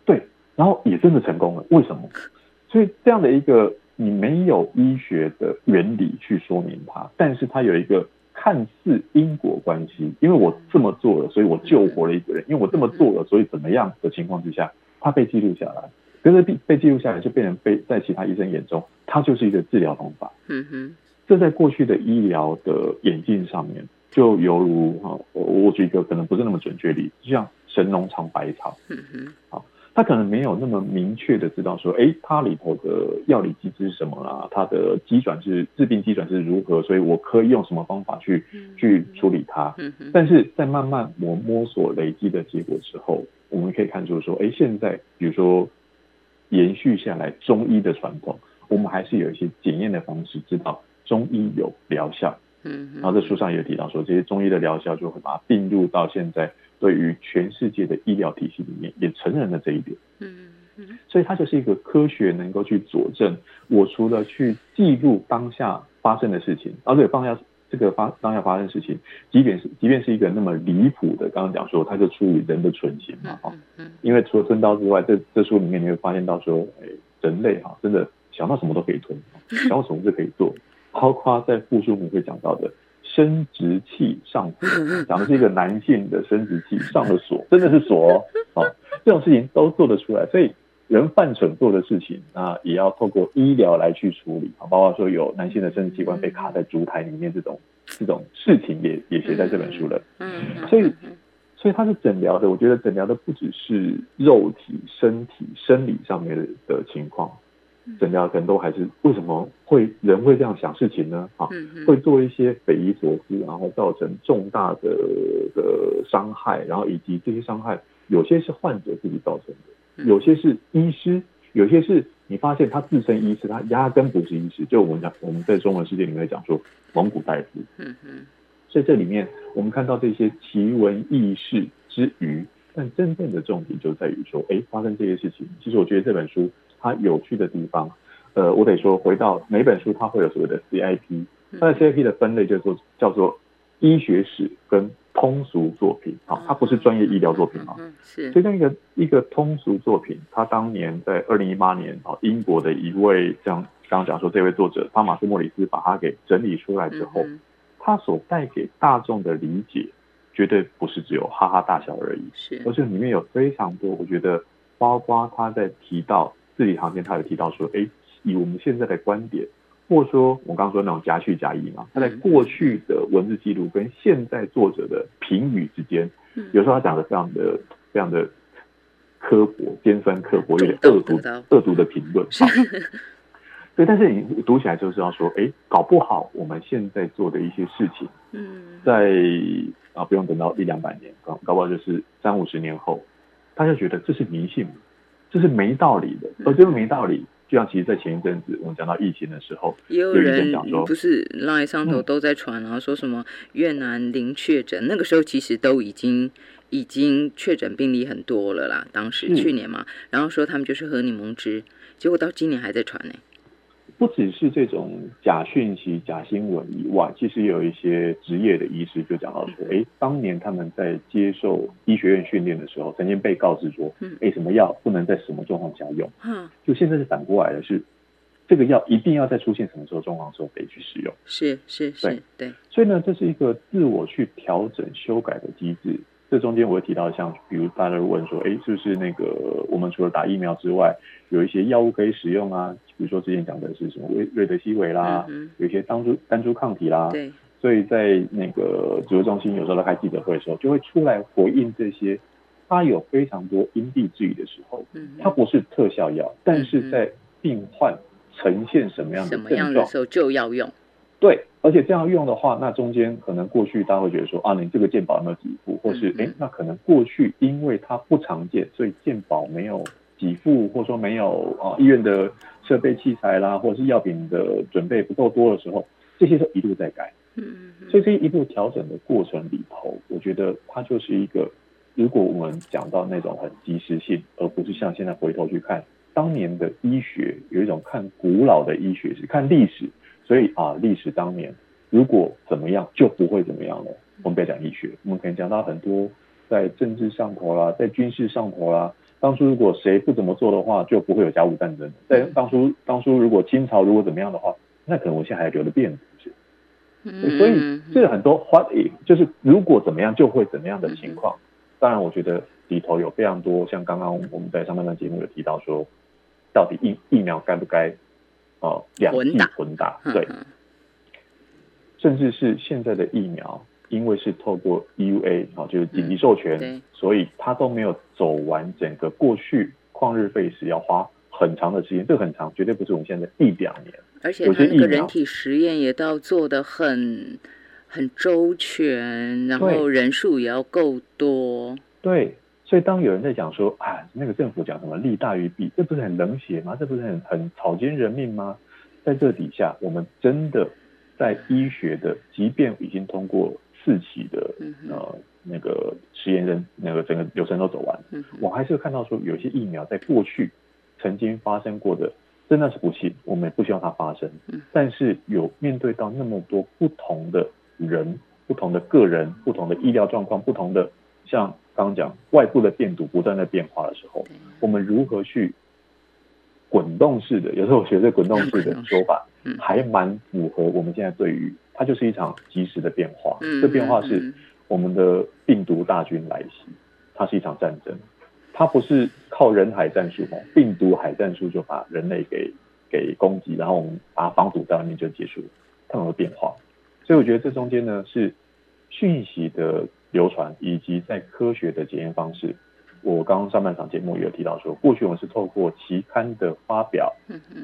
对，然后也真的成功了。为什么？所以这样的一个你没有医学的原理去说明它，但是它有一个。看似因果关系，因为我这么做了，所以我救活了一个人；因为我这么做了，所以怎么样的情况之下，他被记录下来，可是被被记录下来，就变成被在其他医生眼中，它就是一个治疗方法。嗯哼，这在过去的医疗的眼镜上面，就犹如哈，我我举一个可能不是那么准确例子，就像神农尝百草。嗯哼，好。他可能没有那么明确的知道说，哎，它里头的药理机制是什么啦？它的机转是治病机转是如何？所以我可以用什么方法去去处理它？但是在慢慢我摸索累积的结果之后，我们可以看出说，哎，现在比如说延续下来中医的传统，我们还是有一些检验的方式，知道中医有疗效，嗯，然后这书上也提到说，这些中医的疗效就会把它并入到现在对于全世界的医疗体系里面，也承认了这一点。嗯嗯，所以它就是一个科学能够去佐证，我除了去记录当下发生的事情，而且当下这个发当下发生的事情，即便是即便是一个那么离谱的，刚刚讲说，它就出于人的存心嘛，哈，因为除了吞刀之外，这这书里面你会发现到说，哎，人类哈，真的想到什么都可以吞，想到什么都可以做。包括在复数里会讲到的生殖器上锁，讲的是一个男性的生殖器上了锁，真的是锁哦，这种事情都做得出来。所以人犯蠢做的事情，那也要透过医疗来去处理啊。包括说有男性的生殖器官被卡在烛台里面这种这种事情，也也写在这本书了。嗯，所以所以它是诊疗的，我觉得诊疗的不只是肉体、身体、生理上面的的情况。诊疗可能都还是为什么会人会这样想事情呢？啊，会做一些匪夷所思，然后造成重大的的伤害，然后以及这些伤害有些是患者自己造成的，有些是医师，有些是你发现他自身医师，他压根不是医师。就我们讲，我们在中文世界里面讲说蒙古大夫。嗯嗯。所以这里面我们看到这些奇闻异事之余，但真正的重点就在于说，哎，发生这些事情，其实我觉得这本书。它有趣的地方，呃，我得说，回到每本书，它会有所谓的 CIP，它的 CIP 的分类叫做叫做医学史跟通俗作品，啊，它不是专业医疗作品啊，是。所以，那个一个通俗作品，它当年在二零一八年啊，英国的一位像刚刚讲说这位作者汤马斯莫里斯把它给整理出来之后，它所带给大众的理解，绝对不是只有哈哈大笑而已，是，而且里面有非常多，我觉得，包括他在提到。字里行间，他有提到说，哎，以我们现在的观点，或者说我刚刚说那种夹叙夹议嘛，他在过去的文字记录跟现在作者的评语之间，有时候他讲的非常的非常的刻薄、尖酸刻薄，有点恶毒、恶毒的评论。对，但是你读起来就是要说，哎，搞不好我们现在做的一些事情，嗯，在啊不用等到一两百年，搞搞不好就是三五十年后，他就觉得这是迷信。这是没道理的，哦这个没道理，就像其实，在前一阵子我们讲到疫情的时候，也有人讲说，不是赖上头都在传，然后说什么越南零确诊，那个时候其实都已经已经确诊病例很多了啦，当时去年嘛，然后说他们就是喝柠檬汁，结果到今年还在传呢。不只是这种假讯息、假新闻以外，其实也有一些职业的医师就讲到说，哎，当年他们在接受医学院训练的时候，曾经被告知说，哎，什么药不能在什么状况下用，嗯，就现在是反过来的，是这个药一定要在出现什么时候状况时候可以去使用，是是是，对，所以呢，这是一个自我去调整、修改的机制。这中间我会提到，像比如大家问说，哎，是不是那个我们除了打疫苗之外，有一些药物可以使用啊？比如说之前讲的是什么瑞瑞德西韦啦，有一些单株单株抗体啦。对。所以在那个指挥中心有时候在开记者会的时候，就会出来回应这些，它有非常多因地制宜的时候，它不是特效药，但是在病患呈现什么样的症状时候就要用。对。而且这样用的话，那中间可能过去大家会觉得说啊，你这个健保有没有给付，或是哎，那可能过去因为它不常见，所以健保没有给付，或者说没有啊医院的设备器材啦，或者是药品的准备不够多的时候，这些都一路在改。嗯所以这一路调整的过程里头，我觉得它就是一个，如果我们讲到那种很及时性，而不是像现在回头去看当年的医学，有一种看古老的医学是看历史。所以啊，历史当年如果怎么样就不会怎么样了。我们不要讲医学，我们可以讲到很多在政治上头啦，在军事上头啦。当初如果谁不怎么做的话，就不会有甲午战争。在当初，当初如果清朝如果怎么样的话，那可能我现在还留着辫子，是所以这很多 what if 就是如果怎么样就会怎么样的情况。当然，我觉得里头有非常多，像刚刚我们在上半段节目有提到说，到底疫疫苗该不该？哦，两剂混打，对，甚至是现在的疫苗，因为是透过 EUA 啊，就是紧急授权，所以它都没有走完整个过去旷日费时要花很长的时间，这个很长，绝对不是我们现在一两年。而且它那个人体实验也都要做的很很周全，然后人数也要够多。对。所以当有人在讲说啊，那个政府讲什么利大于弊，这不是很冷血吗？这不是很很草菅人命吗？在这底下，我们真的在医学的，即便已经通过四期的呃那个实验人那个整个流程都走完，我还是看到说有些疫苗在过去曾经发生过的，真的是不幸，我们也不希望它发生。但是有面对到那么多不同的人、不同的个人、不同的医疗状况、不同的像刚刚讲外部的病毒不断在变化的时候，我们如何去？滚动式的，有时候我学这滚动式的说法，还蛮符合我们现在对于它就是一场即时的变化。这变化是我们的病毒大军来袭，它是一场战争，它不是靠人海战术哦，病毒海战术就把人类给给攻击，然后我们把它防堵在外面就结束，它有变化。所以我觉得这中间呢是讯息的流传以及在科学的检验方式。我刚刚上半场节目也有提到说，过去我们是透过期刊的发表，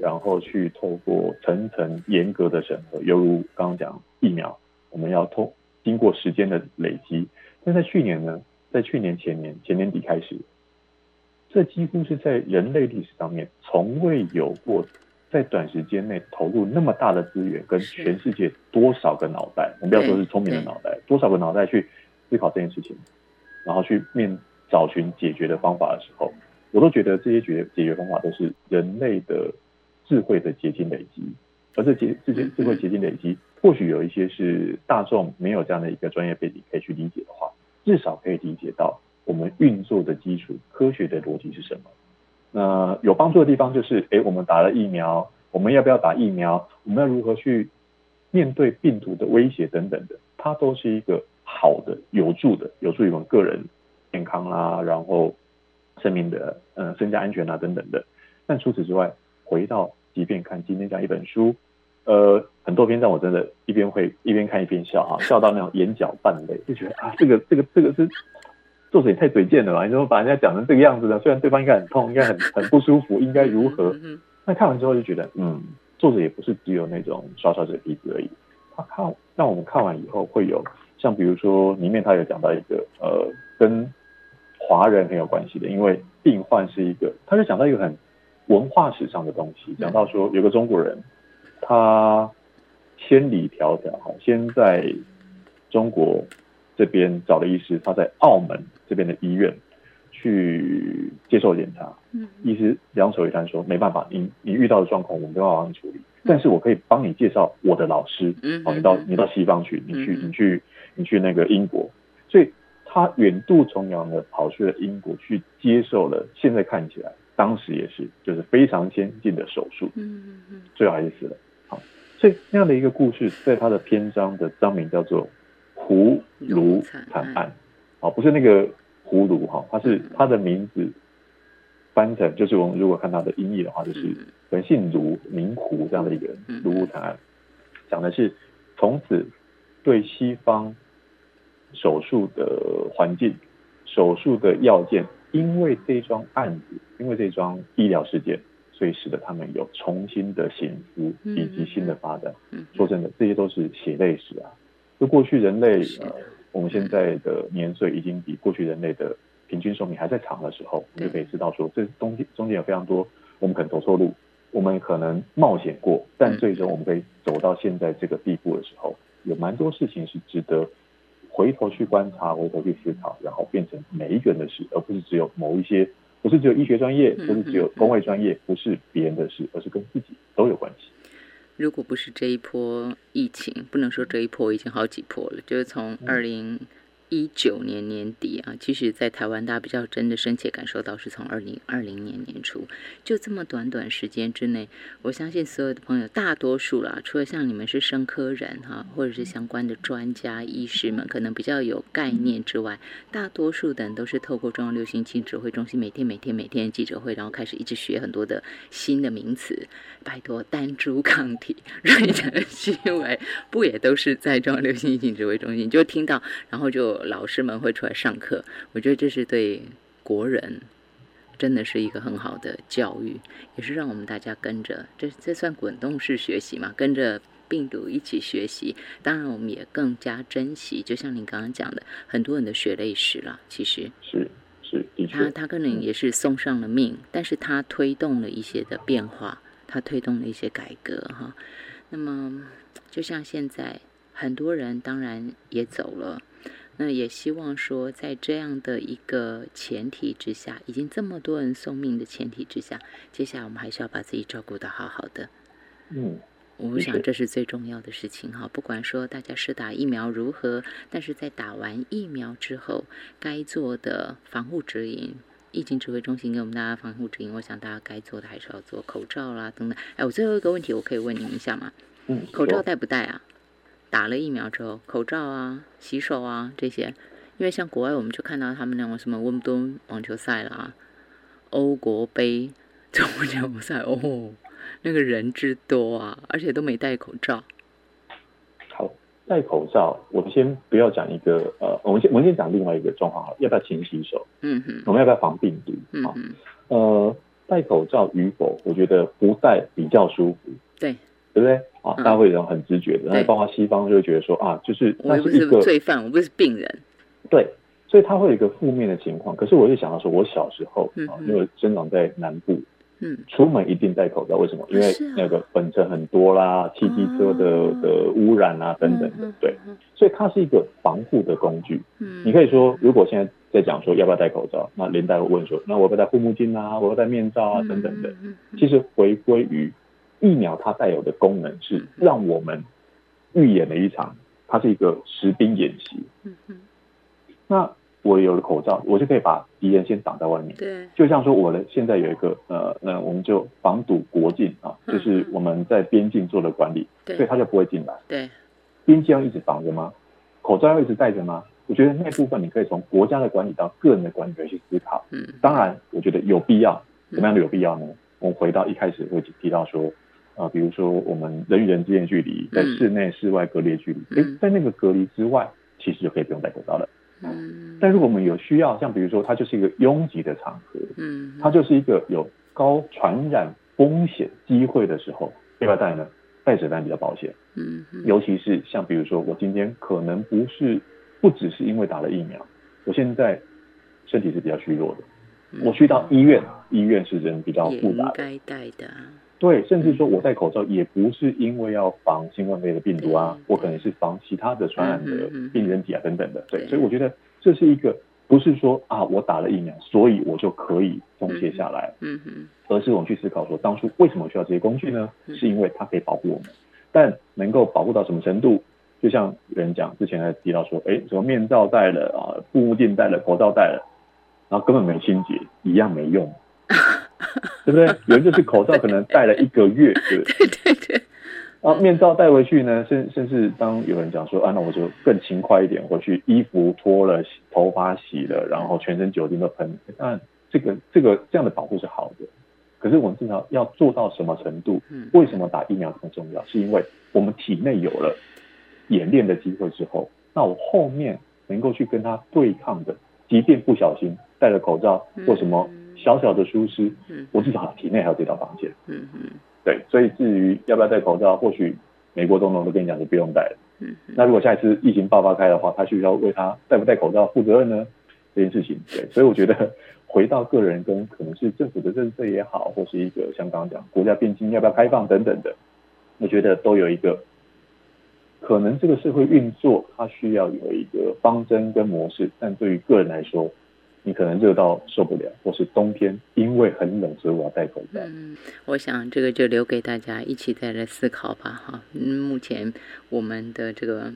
然后去透过层层严格的审核，犹如刚刚讲疫苗，我们要通经过时间的累积。但在去年呢，在去年前年前年底开始，这几乎是在人类历史上面从未有过，在短时间内投入那么大的资源，跟全世界多少个脑袋，我们不要说是聪明的脑袋，多少个脑袋去思考这件事情，然后去面。找寻解决的方法的时候，我都觉得这些解解决方法都是人类的智慧的结晶累积，而这结这些智慧结晶累积，或许有一些是大众没有这样的一个专业背景可以去理解的话，至少可以理解到我们运作的基础科学的逻辑是什么。那有帮助的地方就是，哎，我们打了疫苗，我们要不要打疫苗？我们要如何去面对病毒的威胁等等的，它都是一个好的、有助的，有助于我们个人。健康啦，然后生命的嗯身家安全啊等等的。但除此之外，回到即便看今天这样一本书，呃，很多篇章我真的一边会一边看一边笑哈，笑到那种眼角泛泪，就觉得啊，这个这个这个是作者也太嘴贱了吧？你怎么把人家讲成这个样子呢？虽然对方应该很痛，应该很 很不舒服，应该如何？那看完之后就觉得，嗯，作者也不是只有那种刷刷嘴皮子而已。他看让我们看完以后会有，像比如说里面他有讲到一个呃跟华人很有关系的，因为病患是一个，他就讲到一个很文化史上的东西，讲到说有个中国人，他千里迢迢哈，先在中国这边找了医师，他在澳门这边的医院去接受检查，嗯，医师两手一摊说没办法，你你遇到的状况我们没办法帮你处理，但是我可以帮你介绍我的老师，嗯，哦，你到你到西方去，你去你去你去那个英国，所以。他远渡重洋的跑去了英国，去接受了现在看起来，当时也是就是非常先进的手术，嗯嗯嗯，最后还是死了。好，所以那样的一个故事，在他的篇章的章名叫做《葫芦惨案》，好，不是那个葫芦哈，它是他的名字翻成就是我们如果看他的音译的话，就是本姓卢名胡这样的一个卢惨案，讲的是从此对西方。手术的环境，手术的要件，因为这桩案子，因为这桩医疗事件，所以使得他们有重新的醒思以及新的发展。说真的，这些都是血泪史啊！就过去人类，呃，我们现在的年岁已经比过去人类的平均寿命还在长的时候，我们就可以知道说，这中间中间有非常多我们可能走错路，我们可能冒险过，但最终我们可以走到现在这个地步的时候，有蛮多事情是值得。回头去观察，回头去思考，然后变成每一个人的事，而不是只有某一些，不是只有医学专业，不是只有工位专业，不是别人的事，而是跟自己都有关系。如果不是这一波疫情，不能说这一波已经好几波了，就是从二零。一九年年底啊，其实，在台湾大家比较真的深切感受到，是从二零二零年年初，就这么短短时间之内，我相信所有的朋友，大多数啦，除了像你们是生科人哈，或者是相关的专家医师们，可能比较有概念之外，大多数的人都是透过中央流行病指挥中心每天每天每天的记者会，然后开始一直学很多的新的名词。拜托，单株抗体、瑞德西韦，不也都是在中央流行病指挥中心就听到，然后就。老师们会出来上课，我觉得这是对国人真的是一个很好的教育，也是让我们大家跟着这这算滚动式学习嘛？跟着病毒一起学习，当然我们也更加珍惜。就像您刚刚讲的，很多人的血泪史了，其实是是，他他可能也是送上了命，但是他推动了一些的变化，他推动了一些改革哈。那么就像现在很多人当然也走了，那也希望说，在这样的一个前提之下，已经这么多人送命的前提之下，接下来我们还是要把自己照顾得好好的。嗯。我想这是最重要的事情哈，不管说大家是打疫苗如何，但是在打完疫苗之后，该做的防护指引，疫情指挥中心给我们大家防护指引，我想大家该做的还是要做口罩啦等等。哎，我最后一个问题，我可以问您一下吗？嗯，口罩戴不戴啊？打了疫苗之后，口罩啊、洗手啊这些，因为像国外，我们就看到他们那种什么温布顿网球赛啦、欧国杯中球赛哦。那个人之多啊，而且都没戴口罩。好，戴口罩，我们先不要讲一个呃，我们先我们先讲另外一个状况好，要不要勤洗手？嗯哼，我们要不要防病毒？嗯哼，呃，戴口罩与否，我觉得不戴比较舒服。对，对不对？啊，大家会有很直觉的，那包括西方就会觉得说啊，就是我不是罪犯，我不是病人。对，所以他会有一个负面的情况。可是我就想到说，我小时候啊，因为生长在南部。嗯，出门一定戴口罩，为什么？因为那个粉尘很多啦，汽机车的的污染啊等等的，对，所以它是一个防护的工具。嗯，你可以说，如果现在在讲说要不要戴口罩，那连带会问说，那我要不要戴护目镜啊？我要戴面罩啊等等的。其实回归于疫苗，它带有的功能是让我们预演了一场，它是一个实兵演习。嗯嗯，那。我有了口罩，我就可以把敌人先挡在外面。对，就像说，我的现在有一个呃，那我们就防堵国境啊，就是我们在边境做的管理，所以他就不会进来。对，边境要一直防着吗？口罩要一直戴着吗？我觉得那部分你可以从国家的管理到个人的管理来去思考。嗯，当然，我觉得有必要。怎么样的有必要呢？我们回到一开始会提到说，啊，比如说我们人与人之间距离，在室内、室外隔离距离，哎，在那个隔离之外，其实就可以不用戴口罩了。嗯，但如果我们有需要，像比如说它就是一个拥挤的场合，嗯，它就是一个有高传染风险机会的时候，要不要戴呢？戴着戴比较保险，嗯，尤其是像比如说我今天可能不是不只是因为打了疫苗，我现在身体是比较虚弱的，我去到医院，医院是人比较复杂，该戴的。对，甚至说我戴口罩也不是因为要防新冠肺炎的病毒啊，我可能是防其他的传染的病原体啊等等的。对，所以我觉得这是一个不是说啊我打了疫苗，所以我就可以松懈下来。嗯哼，而是我们去思考说，当初为什么需要这些工具呢？是因为它可以保护我们，但能够保护到什么程度？就像有人讲之前还提到说，哎，什么面罩戴了啊，护目镜戴了，口罩戴了，然后根本没清洁，一样没用。对不对？有人就是口罩可能戴了一个月，对对对对。啊，面罩戴回去呢，甚甚至当有人讲说啊，那我就更勤快一点，回去衣服脱了，头发洗了，然后全身酒精都喷。当然，这个这个这样的保护是好的，可是我们至少要做到什么程度？为什么打疫苗这么重要？是因为我们体内有了演练的机会之后，那我后面能够去跟他对抗的，即便不小心戴了口罩或什么。小小的疏失，我至少体内还有这道防线。嗯嗯，对，所以至于要不要戴口罩，或许美国总统都跟你讲，你不用戴了。嗯，那如果下一次疫情爆发开的话，他需要为他戴不戴口罩负责任呢？这件事情，对，所以我觉得回到个人跟可能是政府的政策也好，或是一个像刚刚讲国家边境要不要开放等等的，我觉得都有一个可能这个社会运作它需要有一个方针跟模式，但对于个人来说。你可能热到受不了，或是冬天因为很冷，所以我要戴口罩。嗯，我想这个就留给大家一起再来思考吧。哈，嗯，目前我们的这个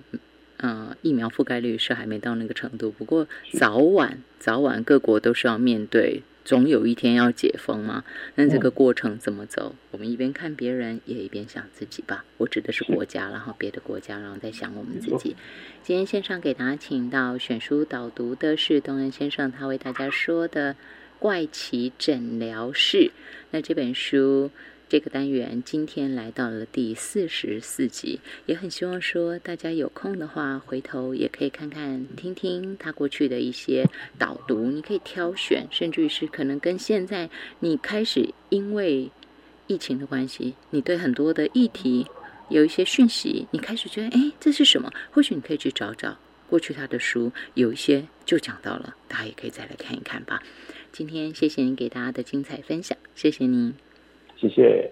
呃疫苗覆盖率是还没到那个程度，不过早晚早晚各国都是要面对。总有一天要解封嘛？那这个过程怎么走？我们一边看别人，也一边想自己吧。我指的是国家，然后别的国家，然后再想我们自己。今天线上给大家请到选书导读的是东恩先生，他为大家说的《怪奇诊疗室》。那这本书。这个单元今天来到了第四十四集，也很希望说大家有空的话，回头也可以看看、听听他过去的一些导读，你可以挑选，甚至于是可能跟现在你开始因为疫情的关系，你对很多的议题有一些讯息，你开始觉得哎，这是什么？或许你可以去找找过去他的书，有一些就讲到了，大家也可以再来看一看吧。今天谢谢您给大家的精彩分享，谢谢您。谢谢。